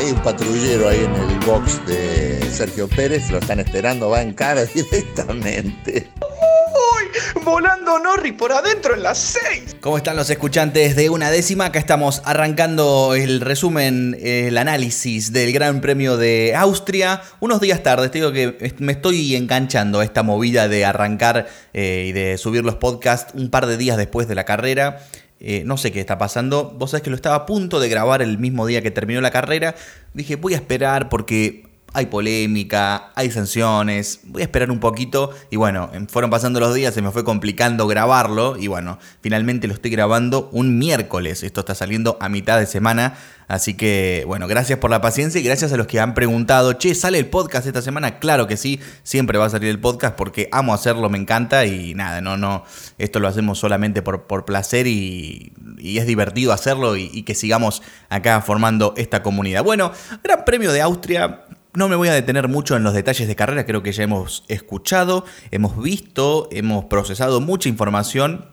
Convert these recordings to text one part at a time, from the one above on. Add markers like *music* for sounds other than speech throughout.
Hay un patrullero ahí en el box de Sergio Pérez, lo están esperando, va en cara *laughs* directamente. ¡Uy! Volando Norris por adentro en las 6. ¿Cómo están los escuchantes de una décima? Acá estamos arrancando el resumen, el análisis del Gran Premio de Austria. Unos días tarde, te digo que me estoy enganchando a esta movida de arrancar eh, y de subir los podcasts un par de días después de la carrera. Eh, no sé qué está pasando. Vos sabés que lo estaba a punto de grabar el mismo día que terminó la carrera. Dije, voy a esperar porque hay polémica, hay sanciones, voy a esperar un poquito y bueno, fueron pasando los días, se me fue complicando grabarlo y bueno, finalmente lo estoy grabando un miércoles, esto está saliendo a mitad de semana, así que bueno, gracias por la paciencia y gracias a los que han preguntado, che, ¿sale el podcast esta semana? Claro que sí, siempre va a salir el podcast porque amo hacerlo, me encanta y nada, no, no, esto lo hacemos solamente por, placer y, es divertido hacerlo y, y que sigamos acá formando esta comunidad. Bueno, Gran Premio de Austria, no me voy a detener mucho en los detalles de carrera, creo que ya hemos escuchado, hemos visto, hemos procesado mucha información,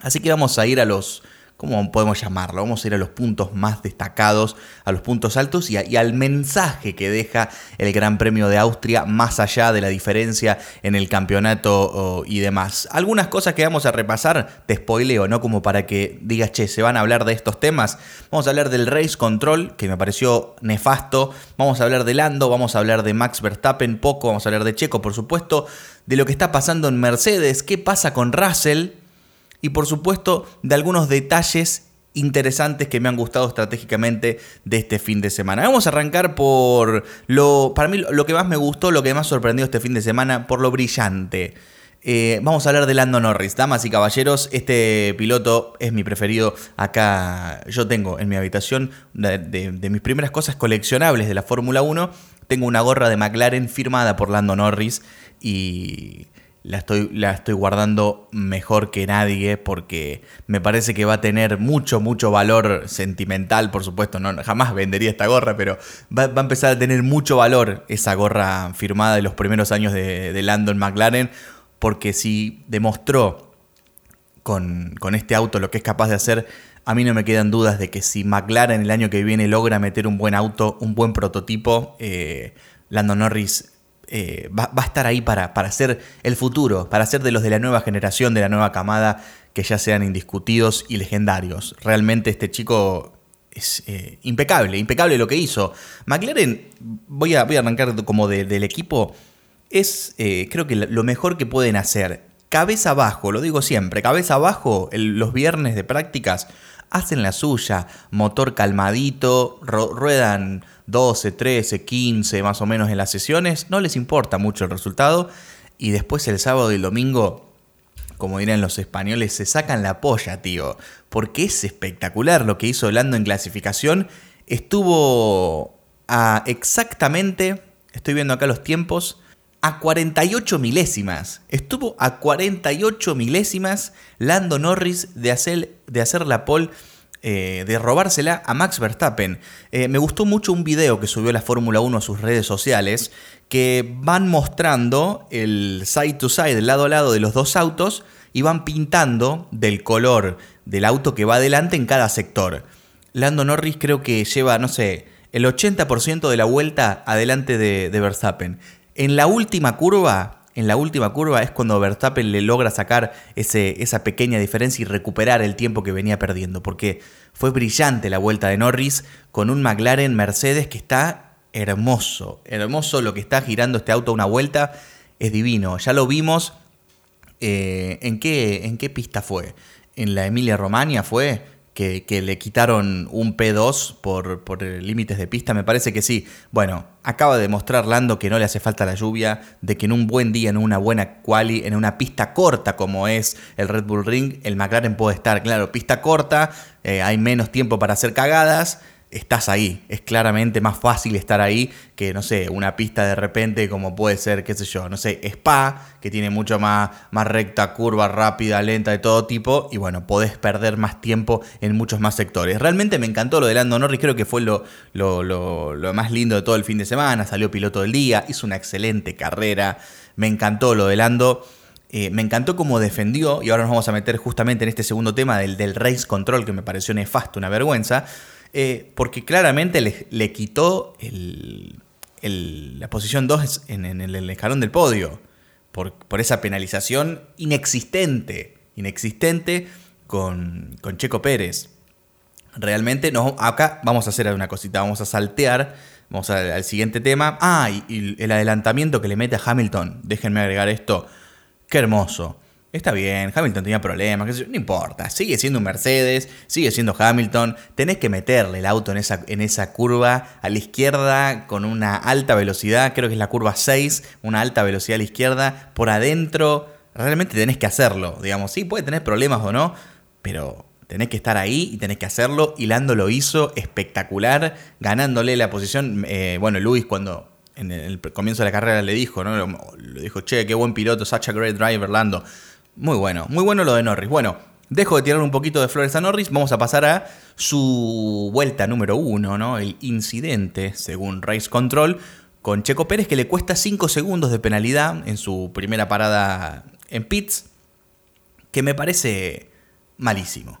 así que vamos a ir a los ¿cómo podemos llamarlo? Vamos a ir a los puntos más destacados, a los puntos altos y, al mensaje que deja el Gran Premio de Austria más allá de la diferencia en el campeonato y demás. Algunas cosas que vamos a repasar, te spoileo, ¿no? Como para que digas, che, se van a hablar de estos temas. Vamos a hablar del Race Control, que me pareció nefasto. Vamos a hablar de Lando, vamos a hablar de Max Verstappen, poco, vamos a hablar de Checo, por supuesto, de lo que está pasando en Mercedes, qué pasa con Russell y por supuesto de algunos detalles interesantes que me han gustado estratégicamente de este fin de semana. Vamos a arrancar por lo, para mí lo que más me gustó, lo que más sorprendió este fin de semana, por lo brillante. Eh, vamos a hablar de Lando Norris, damas y caballeros. Este piloto es mi preferido. Acá yo tengo en mi habitación de, de mis primeras cosas coleccionables de la Fórmula 1. Tengo una gorra de McLaren firmada por Lando Norris y la estoy, la estoy guardando mejor que nadie porque me parece que va a tener mucho, mucho valor sentimental, por supuesto, no, jamás vendería esta gorra, pero va, a empezar a tener mucho valor esa gorra firmada de los primeros años de, de Landon McLaren, porque si demostró con, con este auto lo que es capaz de hacer, a mí no me quedan dudas de que si McLaren el año que viene logra meter un buen auto, un buen prototipo, eh, Landon Norris eh, va, a estar ahí para, para ser el futuro, para ser de los de la nueva generación, de la nueva camada, que ya sean indiscutidos y legendarios. Realmente este chico es eh, impecable, impecable lo que hizo. McLaren, voy a, voy a arrancar como del equipo, es eh, creo que lo mejor que pueden hacer. Cabeza abajo, lo digo siempre, cabeza abajo los viernes de prácticas, hacen la suya, motor calmadito, ruedan 12, 13, 15 más o menos en las sesiones, no les importa mucho el resultado. Y después el sábado y el domingo, como dirán los españoles, se sacan la polla, tío, porque es espectacular lo que hizo Lando en clasificación, estuvo a exactamente, estoy viendo acá los tiempos, a 48 milésimas. Estuvo a 48 milésimas Lando Norris de hacer, de hacer la pole eh, de robársela a Max Verstappen. Eh, me gustó mucho un video que subió la Fórmula 1 a sus redes sociales que van mostrando el side to side, lado a lado de los dos autos y van pintando del color del auto que va adelante en cada sector. Lando Norris creo que lleva, no sé, el 80% de la vuelta adelante de, de Verstappen. En la última curva en la última curva es cuando Verstappen le logra sacar ese, esa pequeña diferencia y recuperar el tiempo que venía perdiendo, porque fue brillante la vuelta de Norris con un McLaren Mercedes que está hermoso, hermoso lo que está girando este auto una vuelta, es divino, ya lo vimos, eh, ¿en, qué, ¿en qué pista fue? ¿En la Emilia Romagna fue? Que, le quitaron un P2 por, por límites de pista, me parece que sí. Bueno, acaba de demostrar Lando que no le hace falta la lluvia, de que en un buen día, en una buena quali, en una pista corta como es el Red Bull Ring, el McLaren puede estar, claro, pista corta, eh, hay menos tiempo para hacer cagadas estás ahí. Es claramente más fácil estar ahí que, no sé, una pista de repente como puede ser, qué sé yo, no sé, Spa, que tiene mucho más, más recta, curva, rápida, lenta, de todo tipo, y bueno, podés perder más tiempo en muchos más sectores. Realmente me encantó lo de Lando Norris, creo que fue lo, lo, lo, más lindo de todo el fin de semana, salió piloto del día, hizo una excelente carrera, me encantó lo de Lando. Eh, me encantó cómo defendió, y ahora nos vamos a meter justamente en este segundo tema del, del race control, que me pareció nefasto, una vergüenza. Eh, porque claramente le, quitó la posición 2 en, el escalón del podio, por, esa penalización inexistente, inexistente con, Checo Pérez. Realmente, no, acá vamos a hacer una cosita, vamos a saltear, vamos al, siguiente tema. Ah, y el adelantamiento que le mete a Hamilton, déjenme agregar esto, qué hermoso. Está bien, Hamilton tenía problemas, no importa, sigue siendo un Mercedes, sigue siendo Hamilton, tenés que meterle el auto en esa, en esa curva a la izquierda con una alta velocidad, creo que es la curva 6, una alta velocidad a la izquierda, por adentro, realmente tenés que hacerlo, digamos, sí, puede tener problemas o no, pero tenés que estar ahí y tenés que hacerlo, y Lando lo hizo espectacular, ganándole la posición, eh, bueno, Luis cuando en el comienzo de la carrera le dijo, ¿no? Le dijo, che, qué buen piloto, such a great driver, Lando. Muy bueno, muy bueno lo de Norris. Bueno, dejo de tirar un poquito de flores a Norris, vamos a pasar a su vuelta número uno, ¿no? El incidente, según Race Control, con Checo Pérez, que le cuesta 5 segundos de penalidad en su primera parada en pits, que me parece malísimo.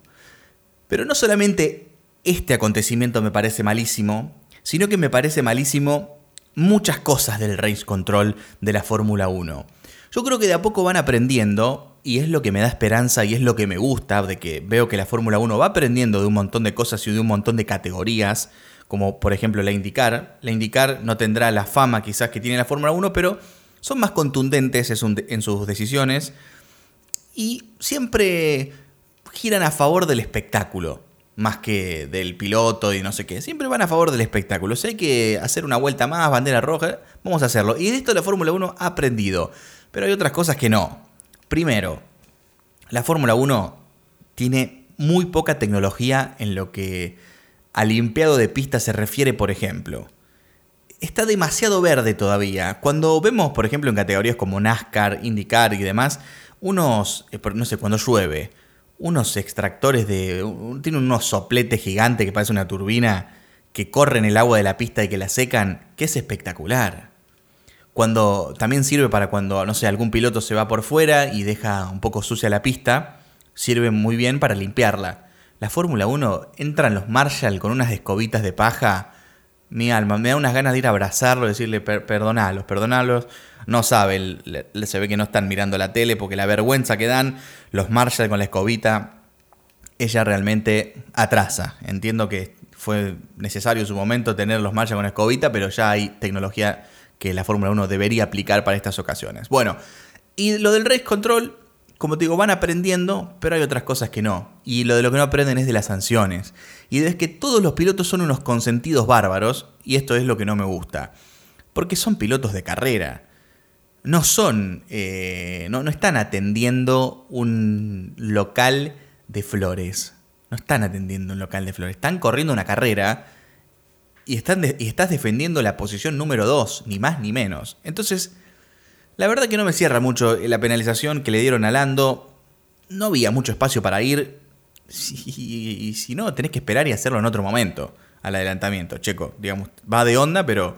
Pero no solamente este acontecimiento me parece malísimo, sino que me parece malísimo muchas cosas del Race Control de la Fórmula 1. Yo creo que de a poco van aprendiendo y es lo que me da esperanza y es lo que me gusta, de que veo que la Fórmula 1 va aprendiendo de un montón de cosas y de un montón de categorías, como por ejemplo la IndyCar. La IndyCar no tendrá la fama quizás que tiene la Fórmula 1, pero son más contundentes en sus decisiones y siempre giran a favor del espectáculo más que del piloto y no sé qué. Siempre van a favor del espectáculo. Si hay que hacer una vuelta más, bandera roja, vamos a hacerlo. Y de esto la Fórmula 1 ha aprendido. Pero hay otras cosas que no. Primero, la Fórmula 1 tiene muy poca tecnología en lo que al limpiado de pista se refiere, por ejemplo. Está demasiado verde todavía. Cuando vemos, por ejemplo, en categorías como NASCAR, IndyCar y demás, unos, eh, no sé, cuando llueve, unos extractores de... Tiene unos sopletes gigantes que parece una turbina que corren el agua de la pista y que la secan, que es espectacular. Cuando también sirve para cuando, no sé, algún piloto se va por fuera y deja un poco sucia la pista, sirve muy bien para limpiarla. La Fórmula 1 entran los Marshall con unas escobitas de paja. Mi alma, me da unas ganas de ir a abrazarlo y decirle perdonalos, perdonalos. No sabe, se ve que no están mirando la tele porque la vergüenza que dan los Marshall con la escobita, ella realmente atrasa. Entiendo que fue necesario en su momento tener los Marshall con escobita, pero ya hay tecnología que la Fórmula 1 debería aplicar para estas ocasiones. Bueno, y lo del race control, como te digo, van aprendiendo, pero hay otras cosas que no. Y lo de lo que no aprenden es de las sanciones. Y es que todos los pilotos son unos consentidos bárbaros, y esto es lo que no me gusta. Porque son pilotos de carrera. No son, eh, no, no están atendiendo un local de flores. No están atendiendo un local de flores. Están corriendo una carrera y, estás defendiendo la posición número 2, ni más ni menos. Entonces, la verdad que no me cierra mucho la penalización que le dieron a Lando. No había mucho espacio para ir. Y si no, tenés que esperar y hacerlo en otro momento, al adelantamiento. Checo, digamos, va de onda, pero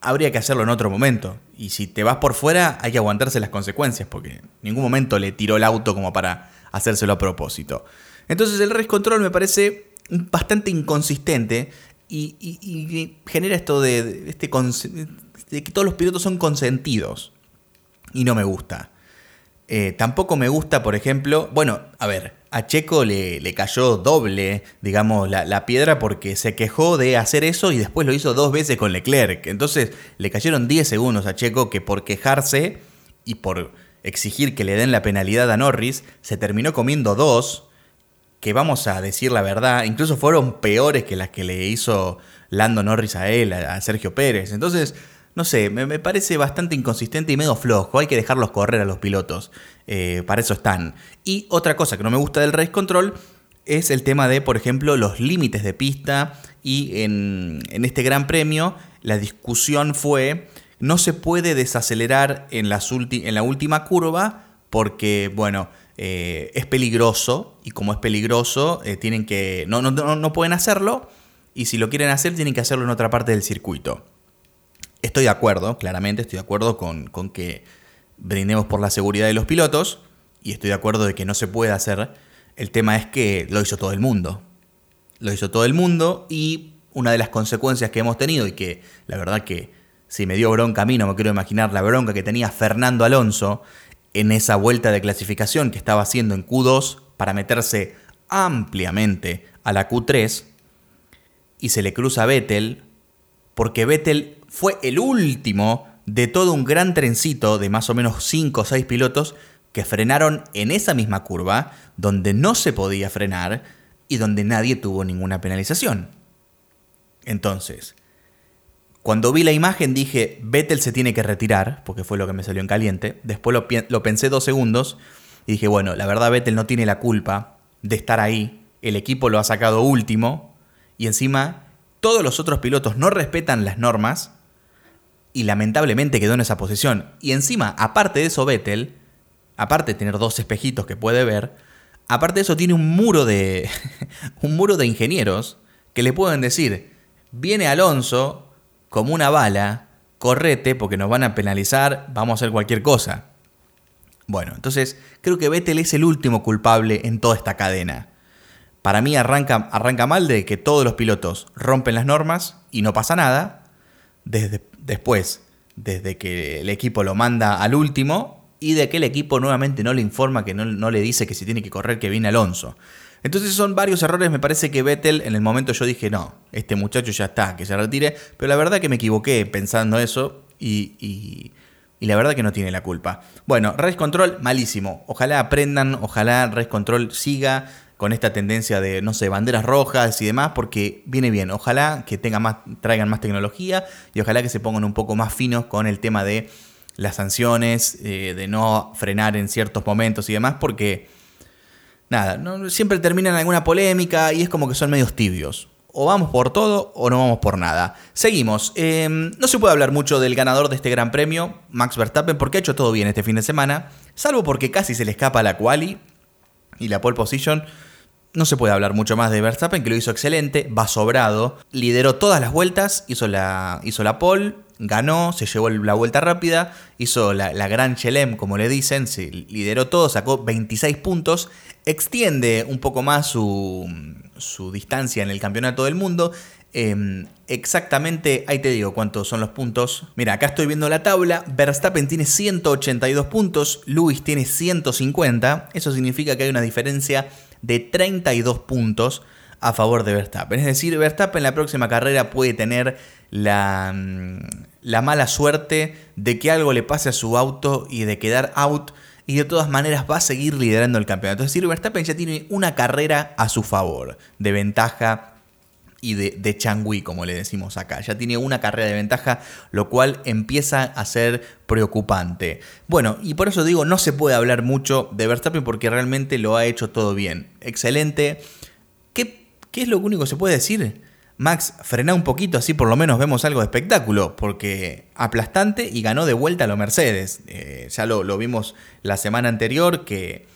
habría que hacerlo en otro momento. Y si te vas por fuera, hay que aguantarse las consecuencias, porque en ningún momento le tiró el auto como para hacérselo a propósito. Entonces el race control me parece bastante inconsistente y, genera esto de, este de que todos los pilotos son consentidos. Y no me gusta. Eh, tampoco me gusta, por ejemplo, bueno, a ver, a Checo le, le cayó doble, digamos, la, la, piedra porque se quejó de hacer eso y después lo hizo dos veces con Leclerc. Entonces le cayeron 10 segundos a Checo que por quejarse y por exigir que le den la penalidad a Norris, se terminó comiendo dos que vamos a decir la verdad, incluso fueron peores que las que le hizo Lando Norris a él, a Sergio Pérez. Entonces, no sé, me, parece bastante inconsistente y medio flojo. Hay que dejarlos correr a los pilotos. Eh, para eso están. Y otra cosa que no me gusta del race control es el tema de, por ejemplo, los límites de pista. Y en, este gran premio, la discusión fue: no se puede desacelerar en, la última curva porque, bueno, eh, es peligroso y como es peligroso, eh, tienen que, no, no, no, pueden hacerlo y si lo quieren hacer tienen que hacerlo en otra parte del circuito. Estoy de acuerdo, claramente estoy de acuerdo con, con que brindemos por la seguridad de los pilotos y estoy de acuerdo de que no se puede hacer. El tema es que lo hizo todo el mundo. lo hizo todo el mundo y una de las consecuencias que hemos tenido y que la verdad que si me dio bronca a mí, no me quiero imaginar la bronca que tenía Fernando Alonso en esa vuelta de clasificación que estaba haciendo en Q2 para meterse ampliamente a la Q3 y se le cruza a Vettel porque Vettel fue el último de todo un gran trencito de más o menos 5 o 6 pilotos que frenaron en esa misma curva donde no se podía frenar y donde nadie tuvo ninguna penalización. Entonces, cuando vi la imagen dije, Vettel se tiene que retirar, porque fue lo que me salió en caliente. Después lo, pensé dos segundos y dije, bueno, la verdad Vettel no tiene la culpa de estar ahí. El equipo lo ha sacado último y encima todos los otros pilotos no respetan las normas y lamentablemente quedó en esa posición. Y encima, aparte de eso, Vettel, aparte de tener dos espejitos que puede ver, aparte de eso tiene un muro de *laughs* un muro de ingenieros que le pueden decir, viene Alonso como una bala, correte porque nos van a penalizar, vamos a hacer cualquier cosa. Bueno, entonces creo que Vettel es el último culpable en toda esta cadena. Para mí arranca, arranca mal de que todos los pilotos rompen las normas y no pasa nada. Desde, después, desde que el equipo lo manda al último y de que el equipo nuevamente no le informa, que no, no le dice que si tiene que correr, que viene Alonso. Entonces son varios errores, me parece que Vettel en el momento yo dije, no, este muchacho ya está, que se retire, pero la verdad que me equivoqué pensando eso y, y, la verdad que no tiene la culpa. Bueno, Race Control, malísimo. Ojalá aprendan, ojalá Race Control siga con esta tendencia de, no sé, banderas rojas y demás, porque viene bien. Ojalá que tenga más, traigan más tecnología y ojalá que se pongan un poco más finos con el tema de las sanciones, eh, de no frenar en ciertos momentos y demás, porque nada, siempre terminan en alguna polémica y es como que son medios tibios. O vamos por todo o no vamos por nada. Seguimos. Em, no se puede hablar mucho del ganador de este gran premio, Max Verstappen, porque ha hecho todo bien este fin de semana, salvo porque casi se le escapa la quali y la pole position. No se puede hablar mucho más de Verstappen, que lo hizo excelente, va sobrado, lideró todas las vueltas, hizo la, hizo la pole, ganó, se llevó la vuelta rápida, hizo la, gran Chelem, como le dicen, se lideró todo, sacó 26 puntos, extiende un poco más su, su distancia en el campeonato del mundo. Em, exactamente, ahí te digo cuántos son los puntos. Mira, acá estoy viendo la tabla. Verstappen tiene 182 puntos, Lewis tiene 150. Eso significa que hay una diferencia de 32 puntos a favor de Verstappen. Es decir, Verstappen en la próxima carrera puede tener la, mm, la mala suerte de que algo le pase a su auto y de quedar out y de todas maneras va a seguir liderando el campeonato. Es decir, Verstappen ya tiene una carrera a su favor, de ventaja y de, de changui, como le decimos acá. Ya tiene una carrera de ventaja, lo cual empieza a ser preocupante. Bueno, y por eso digo, no se puede hablar mucho de Verstappen porque realmente lo ha hecho todo bien. Excelente. ¿Qué, qué es lo único que se puede decir? Max, frena un poquito, así por lo menos vemos algo de espectáculo, porque aplastante y ganó de vuelta a los Mercedes. Eh, ya lo, vimos la semana anterior que,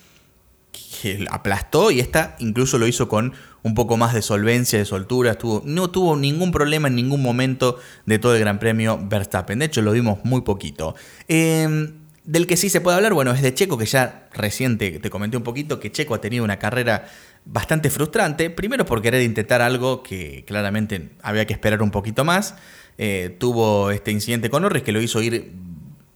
aplastó y esta incluso lo hizo con un poco más de solvencia, de soltura. Estuvo, no tuvo ningún problema en ningún momento de todo el Gran Premio Verstappen. De hecho, lo vimos muy poquito. Em, del que sí se puede hablar, bueno, es de Checo, que ya reciente te comenté un poquito, que Checo ha tenido una carrera bastante frustrante, primero por querer intentar algo que claramente había que esperar un poquito más. Eh, tuvo este incidente con Norris que lo hizo ir,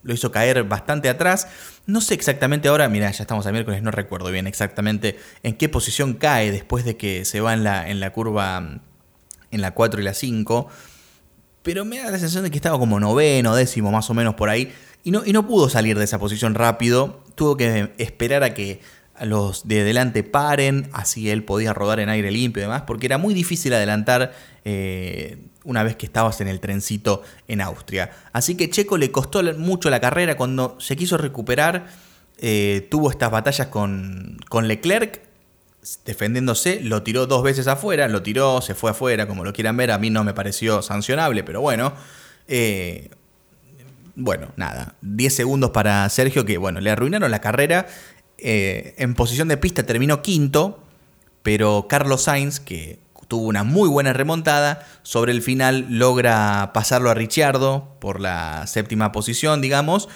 lo hizo caer bastante atrás. No sé exactamente ahora, mira, ya estamos a miércoles, no recuerdo bien exactamente en qué posición cae después de que se va en la, en la curva en la 4 y la 5. Pero me da la sensación de que estaba como noveno, décimo, más o menos por ahí. Y no, y no pudo salir de esa posición rápido. Tuvo que esperar a que los de delante paren, así él podía rodar en aire limpio y demás, porque era muy difícil adelantar eh, una vez que estabas en el trencito en Austria. Así que Checo le costó mucho la carrera cuando se quiso recuperar, eh, tuvo estas batallas con, con Leclerc, defendiéndose, lo tiró dos veces afuera, lo tiró, se fue afuera, como lo quieran ver, a mí no me pareció sancionable, pero bueno. Eh, bueno, nada, 10 segundos para Sergio que, bueno, le arruinaron la carrera eh, en posición de pista terminó quinto, pero Carlos Sainz, que tuvo una muy buena remontada, sobre el final logra pasarlo a Ricciardo por la séptima posición, digamos,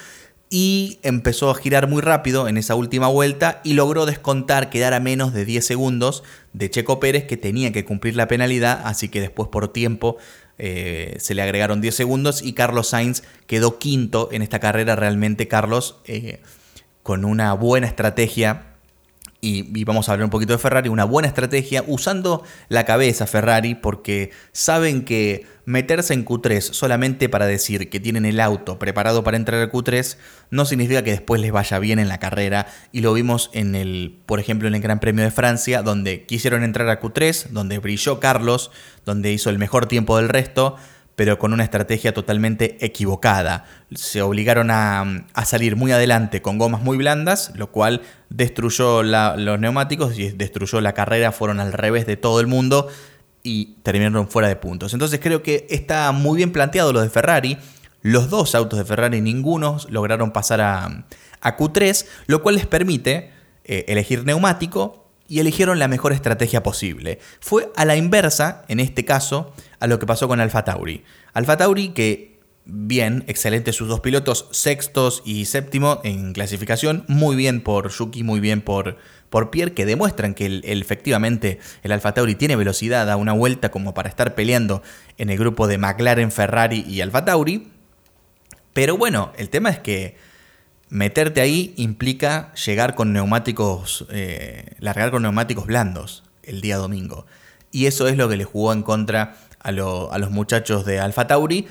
y empezó a girar muy rápido en esa última vuelta y logró descontar, quedar a menos de 10 segundos de Checo Pérez que tenía que cumplir la penalidad, así que después por tiempo eh, se le agregaron 10 segundos y Carlos Sainz quedó quinto en esta carrera, realmente Carlos eh, con una buena estrategia y, vamos a hablar un poquito de Ferrari, una buena estrategia usando la cabeza Ferrari porque saben que meterse en Q3 solamente para decir que tienen el auto preparado para entrar al Q3 no significa que después les vaya bien en la carrera. Y lo vimos en el, por ejemplo, en el Gran Premio de Francia donde quisieron entrar a Q3, donde brilló Carlos, donde hizo el mejor tiempo del resto pero con una estrategia totalmente equivocada. Se obligaron a, salir muy adelante con gomas muy blandas, lo cual destruyó los neumáticos y destruyó la carrera, fueron al revés de todo el mundo y terminaron fuera de puntos. Entonces creo que está muy bien planteado lo de Ferrari. Los dos autos de Ferrari, ninguno lograron pasar a, Q3, lo cual les permite eh, elegir neumático y eligieron la mejor estrategia posible. Fue a la inversa, en este caso, a lo que pasó con Alfa Tauri. Alfa Tauri que bien, excelente sus dos pilotos, sextos y séptimo en clasificación, muy bien por Yuki, muy bien por, por Pierre, que demuestran que efectivamente el Alfa Tauri tiene velocidad a una vuelta como para estar peleando en el grupo de McLaren, Ferrari y Alfa Tauri. Pero bueno, el tema es que meterte ahí implica llegar con neumáticos, eh, largar con neumáticos blandos el día domingo. Y eso es lo que le jugó en contra a, los muchachos de Alfa Tauri,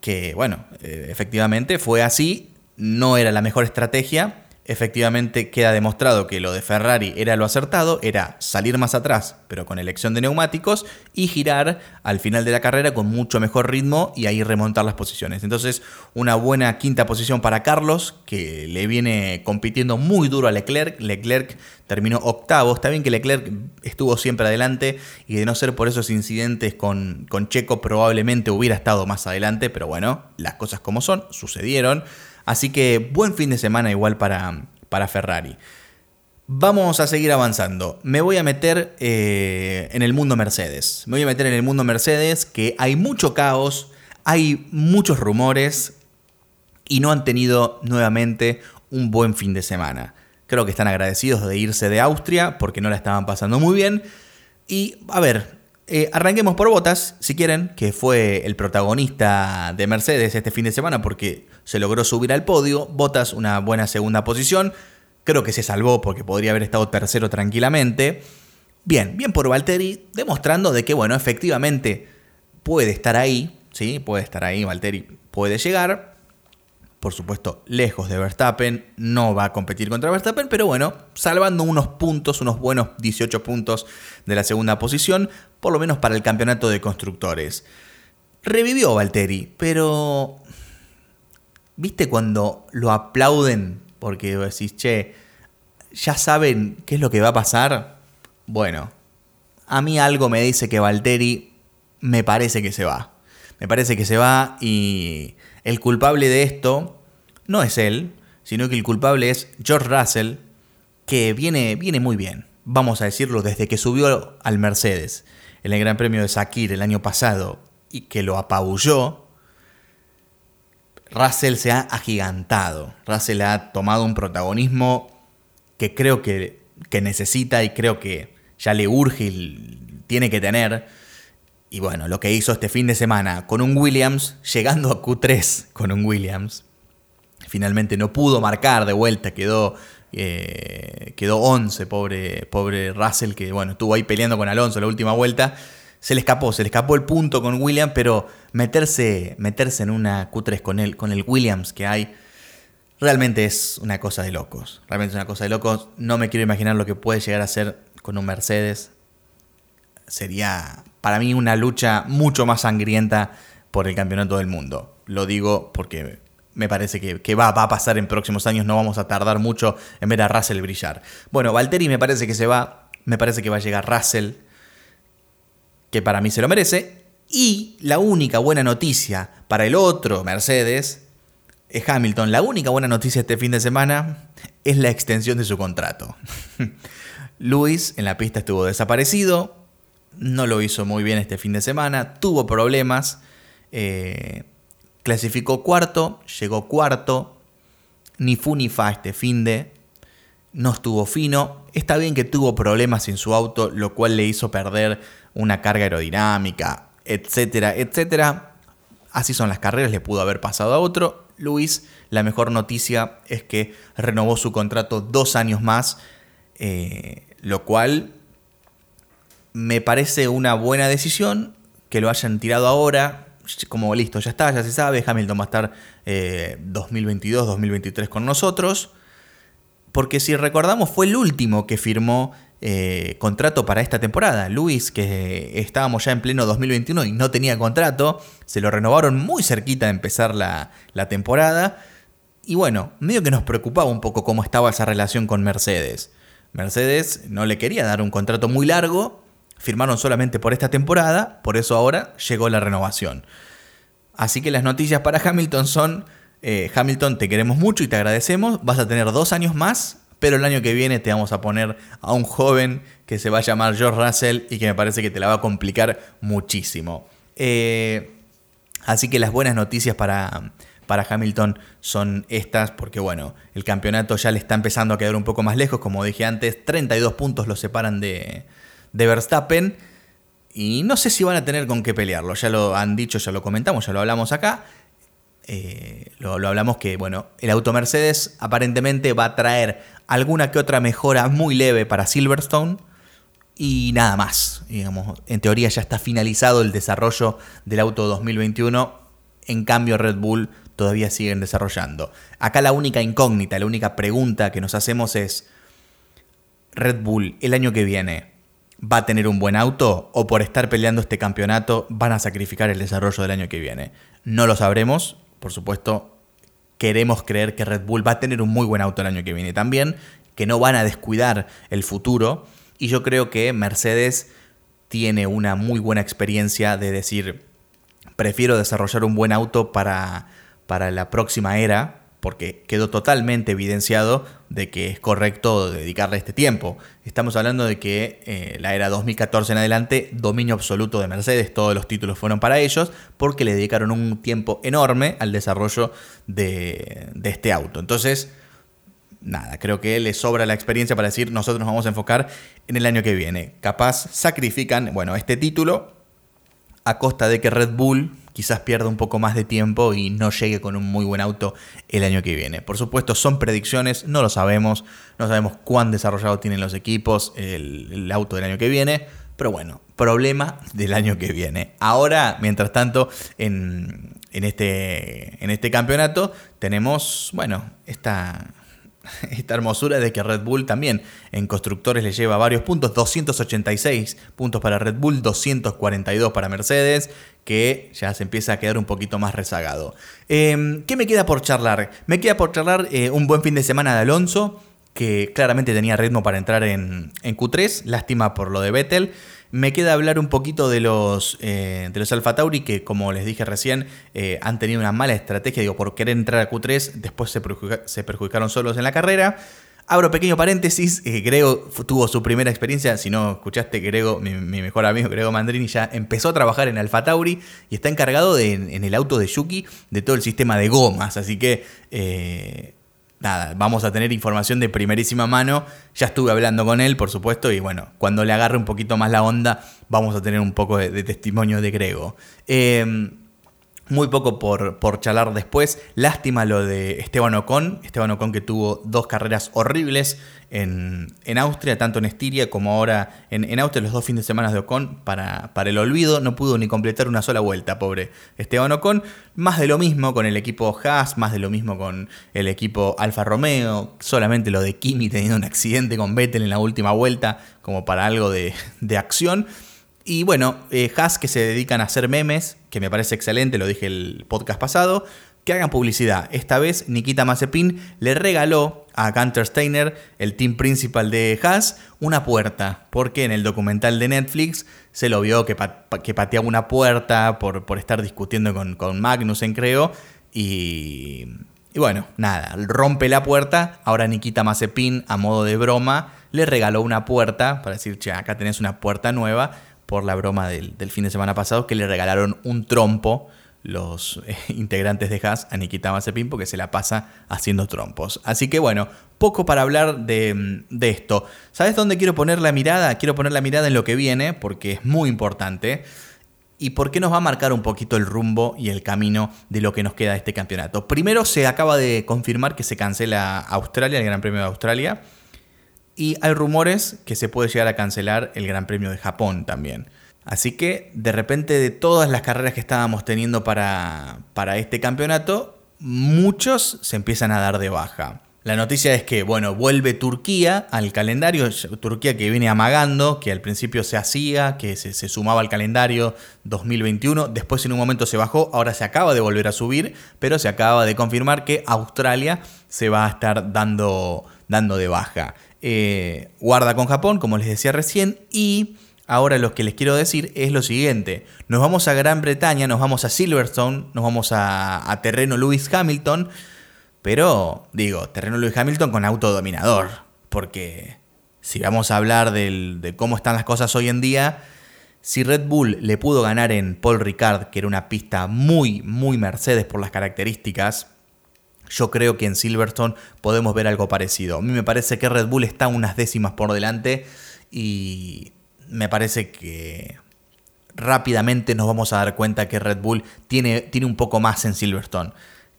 que bueno, eh, efectivamente fue así, no era la mejor estrategia, efectivamente queda demostrado que lo de Ferrari era lo acertado, era salir más atrás, pero con elección de neumáticos, y girar al final de la carrera con mucho mejor ritmo y ahí remontar las posiciones. Entonces, una buena quinta posición para Carlos, que le viene compitiendo muy duro a Leclerc. Leclerc terminó octavo. Está bien que Leclerc estuvo siempre adelante y de no ser por esos incidentes con, con Checo, probablemente hubiera estado más adelante, pero bueno, las cosas como son, sucedieron. Así que buen fin de semana igual para, para Ferrari. Vamos a seguir avanzando. Me voy a meter eh, en el mundo Mercedes. Me voy a meter en el mundo Mercedes que hay mucho caos, hay muchos rumores y no han tenido nuevamente un buen fin de semana. Creo que están agradecidos de irse de Austria porque no la estaban pasando muy bien. Y a ver, eh, arranquemos por Botas, si quieren, que fue el protagonista de Mercedes este fin de semana porque se logró subir al podio. Botas una buena segunda posición. Creo que se salvó porque podría haber estado tercero tranquilamente. Bien, bien por Valtteri, demostrando de que, bueno, efectivamente puede estar ahí, ¿sí? Puede estar ahí, Valtteri puede llegar por supuesto, lejos de Verstappen, no va a competir contra Verstappen, pero bueno, salvando unos puntos, unos buenos 18 puntos de la segunda posición, por lo menos para el campeonato de constructores. Revivió Valtteri, pero... ¿Viste cuando lo aplauden? Porque decís, che, ya saben qué es lo que va a pasar. Bueno, a mí algo me dice que Valtteri me parece que se va. Me parece que se va y el culpable de esto no es él, sino que el culpable es George Russell, que viene, viene muy bien, vamos a decirlo, desde que subió al Mercedes en el Gran Premio de Sakir el año pasado y que lo apabulló, Russell se ha agigantado. Russell ha tomado un protagonismo que creo que, que necesita y creo que ya le urge y tiene que tener y bueno, lo que hizo este fin de semana con un Williams, llegando a Q3 con un Williams, finalmente no pudo marcar de vuelta, quedó, eh, quedó 11, pobre, pobre Russell, que bueno, estuvo ahí peleando con Alonso la última vuelta. Se le escapó, se le escapó el punto con Williams, pero meterse, meterse en una Q3 con el, con el Williams que hay, realmente es una cosa de locos. Realmente es una cosa de locos. No me quiero imaginar lo que puede llegar a ser con un Mercedes. Sería para mí una lucha mucho más sangrienta por el campeonato del mundo. Lo digo porque me parece que, va, a pasar en próximos años, no vamos a tardar mucho en ver a Russell brillar. Bueno, Valtteri me parece que se va, me parece que va a llegar Russell, que para mí se lo merece. Y la única buena noticia para el otro Mercedes es Hamilton. La única buena noticia este fin de semana es la extensión de su contrato. *laughs* Luis en la pista estuvo desaparecido, no lo hizo muy bien este fin de semana, tuvo problemas, eh, clasificó cuarto, llegó cuarto ni fu ni fa este fin de. No estuvo fino. Está bien que tuvo problemas en su auto, lo cual le hizo perder una carga aerodinámica, etcétera, etcétera. Así son las carreras, le pudo haber pasado a otro. Luis, la mejor noticia es que renovó su contrato dos años más, eh, lo cual me parece una buena decisión que lo hayan tirado ahora. Como listo, ya está, ya se sabe, Hamilton va a estar 2022, eh, 2023 con nosotros. Porque si recordamos, fue el último que firmó eh, contrato para esta temporada. Luis, que estábamos ya en pleno 2021 y no tenía contrato, se lo renovaron muy cerquita de empezar la, la temporada. Y bueno, medio que nos preocupaba un poco cómo estaba esa relación con Mercedes. Mercedes no le quería dar un contrato muy largo, firmaron solamente por esta temporada, por eso ahora llegó la renovación. Así que las noticias para Hamilton son, eh, Hamilton te queremos mucho y te agradecemos, vas a tener dos años más, pero el año que viene te vamos a poner a un joven que se va a llamar George Russell y que me parece que te la va a complicar muchísimo. Eh, así que las buenas noticias para, para Hamilton son estas, porque bueno, el campeonato ya le está empezando a quedar un poco más lejos, como dije antes, 32 puntos lo separan de, de Verstappen. Y no sé si van a tener con qué pelearlo. Ya lo han dicho, ya lo comentamos, ya lo hablamos acá. Eh, lo, hablamos que, bueno, el auto Mercedes aparentemente va a traer alguna que otra mejora muy leve para Silverstone. Y nada más. Digamos, en teoría ya está finalizado el desarrollo del auto 2021. En cambio, Red Bull todavía siguen desarrollando. Acá la única incógnita, la única pregunta que nos hacemos es, Red Bull el año que viene va a tener un buen auto o por estar peleando este campeonato van a sacrificar el desarrollo del año que viene. No lo sabremos, por supuesto, queremos creer que Red Bull va a tener un muy buen auto el año que viene también, que no van a descuidar el futuro y yo creo que Mercedes tiene una muy buena experiencia de decir, prefiero desarrollar un buen auto para, para la próxima era, porque quedó totalmente evidenciado de que es correcto dedicarle este tiempo. Estamos hablando de que eh, la era 2014 en adelante, dominio absoluto de Mercedes, todos los títulos fueron para ellos, porque le dedicaron un tiempo enorme al desarrollo de, este auto. Entonces, nada, creo que le sobra la experiencia para decir nosotros nos vamos a enfocar en el año que viene. Capaz sacrifican, bueno, este título a costa de que Red Bull quizás pierda un poco más de tiempo y no llegue con un muy buen auto el año que viene. Por supuesto, son predicciones, no lo sabemos, no sabemos cuán desarrollado tienen los equipos el, auto del año que viene, pero bueno, problema del año que viene. Ahora, mientras tanto, en, este, este campeonato tenemos, bueno, *laughs* esta hermosura de que Red Bull también en constructores le lleva varios puntos, 286 puntos para Red Bull, 242 para Mercedes, que ya se empieza a quedar un poquito más rezagado. Em, ¿Qué me queda por charlar? Me queda por charlar eh, un buen fin de semana de Alonso, que claramente tenía ritmo para entrar en, en Q3, lástima por lo de Vettel. Me queda hablar un poquito de los, eh, de los Alfa Tauri que, como les dije recién, eh, han tenido una mala estrategia. Digo, por querer entrar a Q3, después se, se perjudicaron solos en la carrera. Abro pequeño paréntesis, eh, Grego tuvo su primera experiencia, si no escuchaste, Grego, mi, mejor amigo Grego Mandrini ya empezó a trabajar en Alfa Tauri y está encargado de, en, el auto de Yuki de todo el sistema de gomas, así que nada, vamos a tener información de primerísima mano. Ya estuve hablando con él, por supuesto, y bueno, cuando le agarre un poquito más la onda, vamos a tener un poco de, testimonio de Grego. Eh, muy poco por, por charlar después. Lástima lo de Esteban Ocon. Esteban Ocon que tuvo dos carreras horribles en, Austria, tanto en Estiria como ahora en, en, Austria, los dos fines de semana de Ocon para, para el olvido. No pudo ni completar una sola vuelta, pobre Esteban Ocon. Más de lo mismo con el equipo Haas, más de lo mismo con el equipo Alfa Romeo. Solamente lo de Kimi teniendo un accidente con Vettel en la última vuelta, como para algo de, de acción. Y bueno, eh, Haas que se dedican a hacer memes, que me parece excelente, lo dije el podcast pasado, que hagan publicidad. Esta vez Nikita Mazepin le regaló a Gunter Steiner, el team principal de Haas, una puerta, porque en el documental de Netflix se lo vio que, que pateaba una puerta por, por estar discutiendo con, con Magnussen, creo, y, y bueno, nada, rompe la puerta, ahora Nikita Mazepin, a modo de broma, le regaló una puerta, para decir, che, acá tenés una puerta nueva, por la broma del, fin de semana pasado, que le regalaron un trompo los eh, *laughs* integrantes de Haas a Nikita Mazepin porque se la pasa haciendo trompos. Así que bueno, poco para hablar de, de, esto. ¿Sabes dónde quiero poner la mirada? Quiero poner la mirada en lo que viene porque es muy importante. ¿Y por qué nos va a marcar un poquito el rumbo y el camino de lo que nos queda de este campeonato? Primero se acaba de confirmar que se cancela Australia, el Gran Premio de Australia. Y hay rumores que se puede llegar a cancelar el Gran Premio de Japón también. Así que de repente de todas las carreras que estábamos teniendo para, para este campeonato, muchos se empiezan a dar de baja. La noticia es que, bueno, vuelve Turquía al calendario, Turquía que viene amagando, que al principio se hacía, que se, sumaba al calendario 2021, después en un momento se bajó, ahora se acaba de volver a subir, pero se acaba de confirmar que Australia se va a estar dando, dando de baja. Eh, guarda con Japón, como les decía recién, y ahora lo que les quiero decir es lo siguiente, nos vamos a Gran Bretaña, nos vamos a Silverstone, nos vamos a, a terreno Lewis Hamilton, pero, digo, terreno Lewis Hamilton con auto dominador. Porque si vamos a hablar de cómo están las cosas hoy en día, si Red Bull le pudo ganar en Paul Ricard, que era una pista muy, muy Mercedes por las características, yo creo que en Silverstone podemos ver algo parecido. A mí me parece que Red Bull está unas décimas por delante y me parece que rápidamente nos vamos a dar cuenta que Red Bull tiene, tiene un poco más en Silverstone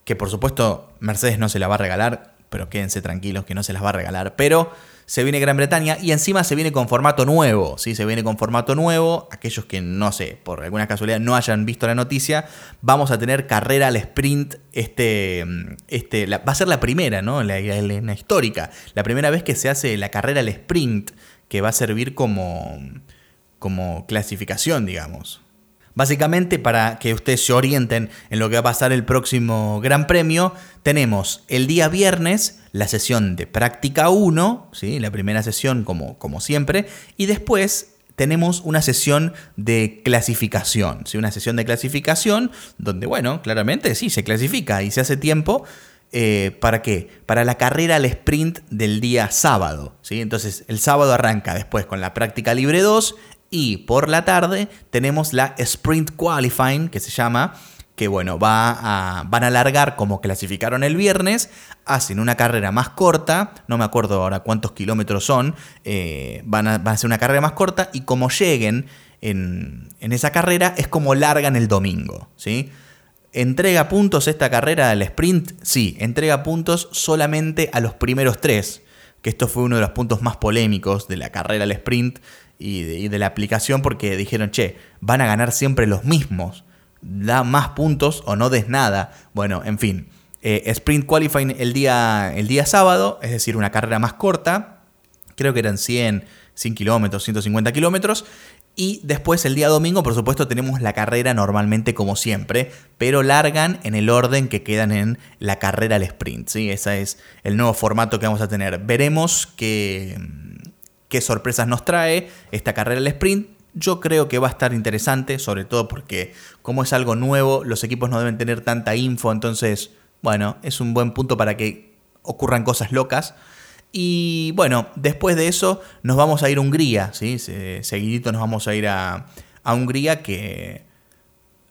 que por supuesto Mercedes no se la va a regalar, pero quédense tranquilos que no se las va a regalar, pero se viene Gran Bretaña y encima se viene con formato nuevo, ¿sí? Se viene con formato nuevo, aquellos que no sé, por alguna casualidad no hayan visto la noticia, vamos a tener carrera al sprint, este, este va a ser la primera, ¿no? La, la, histórica, la primera vez que se hace la carrera al sprint, que va a servir como, como clasificación, digamos. Básicamente, para que ustedes se orienten en lo que va a pasar el próximo Gran Premio, tenemos el día viernes la sesión de práctica 1, ¿sí? la primera sesión como, como siempre, y después tenemos una sesión de clasificación, ¿sí? una sesión de clasificación donde, bueno, claramente sí, se clasifica y se hace tiempo. Eh, ¿Para qué? Para la carrera al sprint del día sábado. ¿sí? Entonces el sábado arranca después con la práctica libre 2 y por la tarde tenemos la Sprint Qualifying, que se llama, que bueno, va a, van a alargar como clasificaron el viernes, hacen una carrera más corta, no me acuerdo ahora cuántos kilómetros son, eh, van, a, hacer una carrera más corta y como lleguen en, en, esa carrera es como largan el domingo, ¿sí? ¿Entrega puntos esta carrera del sprint? Sí, entrega puntos solamente a los primeros tres, que esto fue uno de los puntos más polémicos de la carrera al sprint, y de, la aplicación porque dijeron, che, van a ganar siempre los mismos. Da más puntos o no des nada. Bueno, en fin. Eh, sprint qualifying el día, el día sábado, es decir, una carrera más corta. Creo que eran 100, 100 kilómetros, 150 kilómetros. Y después el día domingo, por supuesto, tenemos la carrera normalmente como siempre, pero largan en el orden que quedan en la carrera al sprint. ¿sí? Ese es el nuevo formato que vamos a tener. Veremos que qué sorpresas nos trae esta carrera del sprint. Yo creo que va a estar interesante, sobre todo porque como es algo nuevo, los equipos no deben tener tanta info, entonces, bueno, es un buen punto para que ocurran cosas locas. Y bueno, después de eso nos vamos a ir a Hungría, ¿sí? Seguidito nos vamos a ir a, a Hungría, que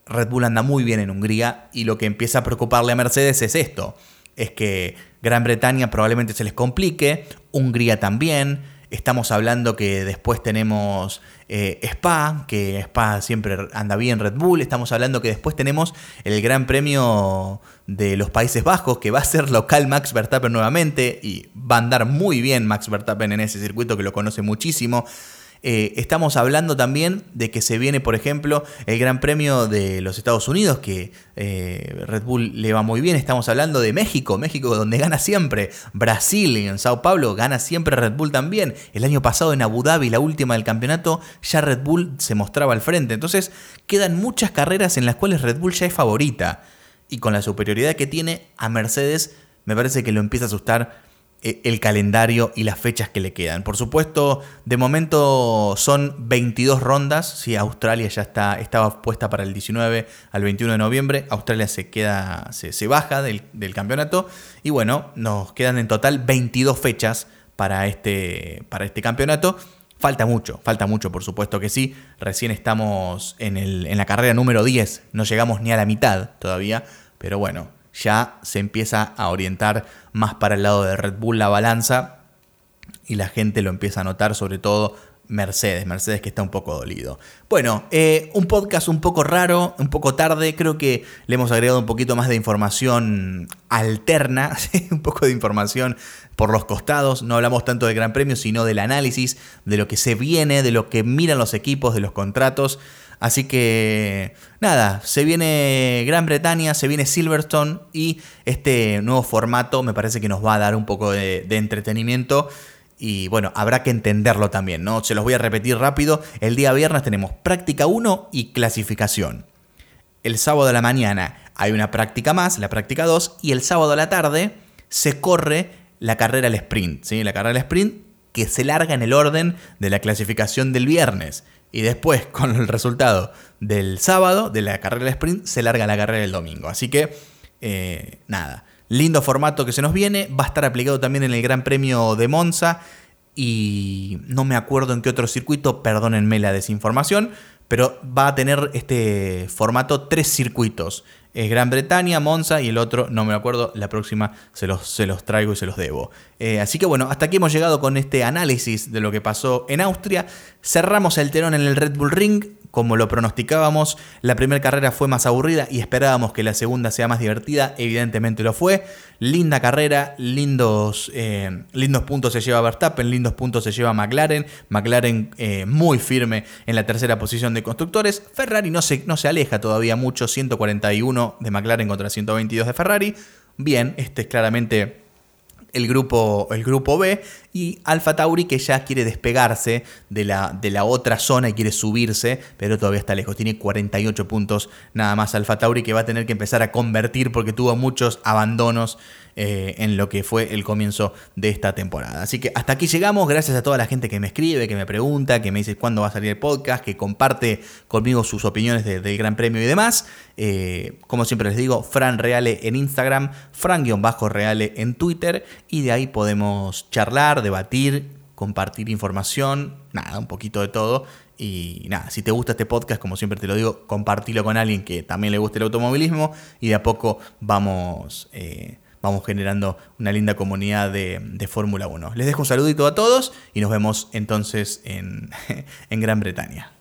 Red Bull anda muy bien en Hungría y lo que empieza a preocuparle a Mercedes es esto, es que Gran Bretaña probablemente se les complique, Hungría también, Estamos hablando que después tenemos eh, Spa, que Spa siempre anda bien Red Bull. Estamos hablando que después tenemos el Gran Premio de los Países Bajos, que va a ser local Max Verstappen nuevamente. Y va a andar muy bien Max Verstappen en ese circuito que lo conoce muchísimo. Eh, estamos hablando también de que se viene, por ejemplo, el Gran Premio de los Estados Unidos, que eh, Red Bull le va muy bien. Estamos hablando de México, México donde gana siempre. Brasil en Sao Paulo gana siempre Red Bull también. El año pasado en Abu Dhabi, la última del campeonato, ya Red Bull se mostraba al frente. Entonces quedan muchas carreras en las cuales Red Bull ya es favorita. Y con la superioridad que tiene a Mercedes, me parece que lo empieza a asustar el calendario y las fechas que le quedan. Por supuesto, de momento son 22 rondas. Si Australia ya está, estaba puesta para el 19 al 21 de noviembre. Australia se queda, se, baja del, campeonato. Y bueno, nos quedan en total 22 fechas para este, para este campeonato. Falta mucho, falta mucho, por supuesto que sí. Recién estamos en, en la carrera número 10, no llegamos ni a la mitad todavía, pero bueno, ya se empieza a orientar más para el lado de Red Bull la balanza y la gente lo empieza a notar, sobre todo Mercedes, Mercedes que está un poco dolido. Bueno, eh, un podcast un poco raro, un poco tarde, creo que le hemos agregado un poquito más de información alterna, *laughs* un poco de información por los costados, no hablamos tanto del Gran Premio, sino del análisis, de lo que se viene, de lo que miran los equipos, de los contratos. Así que nada, se viene Gran Bretaña, se viene Silverstone y este nuevo formato me parece que nos va a dar un poco de, entretenimiento. Y bueno, habrá que entenderlo también, ¿no? Se los voy a repetir rápido. El día viernes tenemos práctica 1 y clasificación. El sábado a la mañana hay una práctica más, la práctica 2, y el sábado a la tarde se corre la carrera al sprint, ¿sí? La carrera al sprint que se larga en el orden de la clasificación del viernes. Y después, *laughs* con el resultado del sábado, de la carrera sprint, se larga la carrera del domingo. Así que, eh, nada. Lindo formato que se nos viene, va a estar aplicado también en el Gran Premio de Monza y no me acuerdo en qué otro circuito, perdónenme la desinformación, pero va a tener este formato tres circuitos. Es Gran Bretaña, Monza y el otro, no me acuerdo, la próxima se los, se los traigo y se los debo. Eh, así que bueno, hasta aquí hemos llegado con este análisis de lo que pasó en Austria. Cerramos el telón en el Red Bull Ring, como lo pronosticábamos, la primera carrera fue más aburrida y esperábamos que la segunda sea más divertida, evidentemente lo fue. Linda carrera, lindos, eh, lindos puntos se lleva Verstappen, lindos puntos se lleva McLaren, McLaren eh, muy firme en la tercera posición de constructores, Ferrari no se, no se aleja todavía mucho, 141 de McLaren contra 122 de Ferrari. Bien, este es claramente el grupo, el grupo B y Alfa Tauri que ya quiere despegarse de la, de la otra zona y quiere subirse, pero todavía está lejos. Tiene 48 puntos nada más Alfa Tauri que va a tener que empezar a convertir porque tuvo muchos abandonos eh, en lo que fue el comienzo de esta temporada. Así que hasta aquí llegamos, gracias a toda la gente que me escribe, que me pregunta, que me dice cuándo va a salir el podcast, que comparte conmigo sus opiniones del Gran Premio y demás. Eh, como siempre les digo, Fran Reale en Instagram, Fran-Reale en Twitter y de ahí podemos charlar, debatir, compartir información, nada, un poquito de todo. Y nada, si te gusta este podcast, como siempre te lo digo, compartilo con alguien que también le guste el automovilismo y de a poco vamos eh, vamos generando una linda comunidad de, Fórmula 1. Les dejo un saludito a todos y nos vemos entonces en, *laughs* en Gran Bretaña.